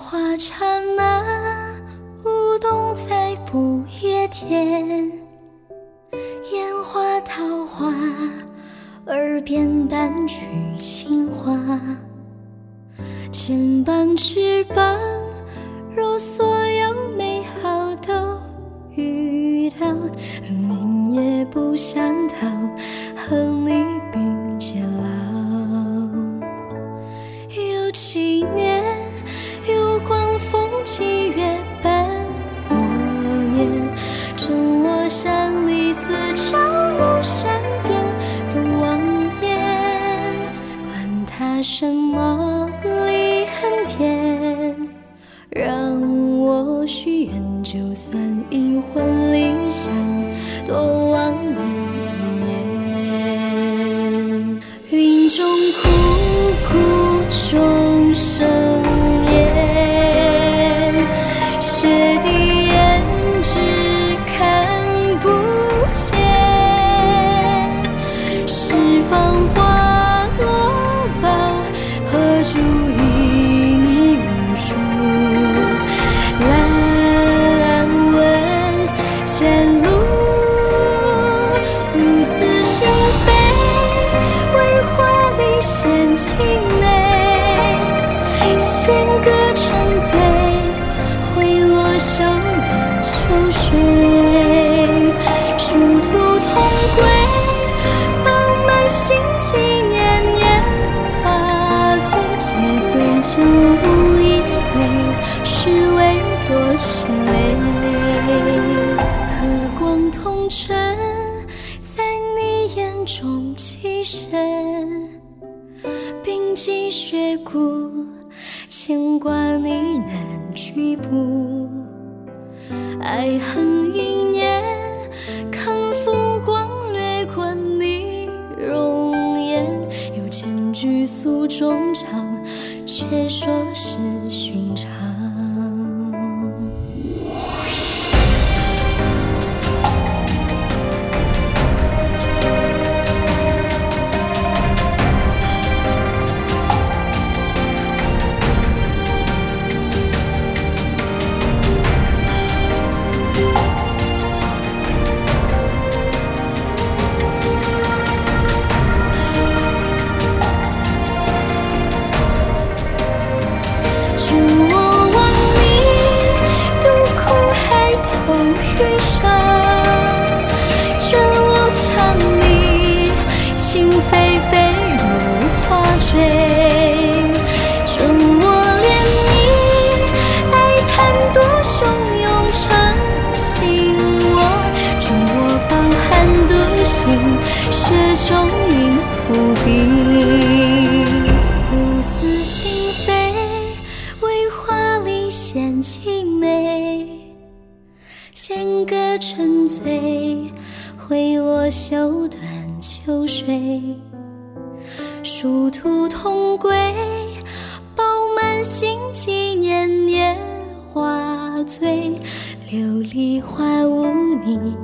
花刹那，舞动在不夜天，烟花桃花，耳边半句情话，肩膀翅膀，若所有美好都遇到，明也不想逃，和你。什么离恨天，让我许愿，就算阴魂离乡，多完美。弦歌沉醉，挥落袖染秋水，殊途同归，饱满心机年年华醉，借醉酒无一杯，是为多情泪。和光同尘，在你眼中栖身，冰肌雪骨，牵挂你难举步。爱恨一念，看浮光掠过你容颜，又见举诉衷肠，却说是笔，无私心扉。为华丽献青梅，弦歌沉醉，挥落袖断秋水，殊途同归，饱满心机年年华醉，琉璃花无你，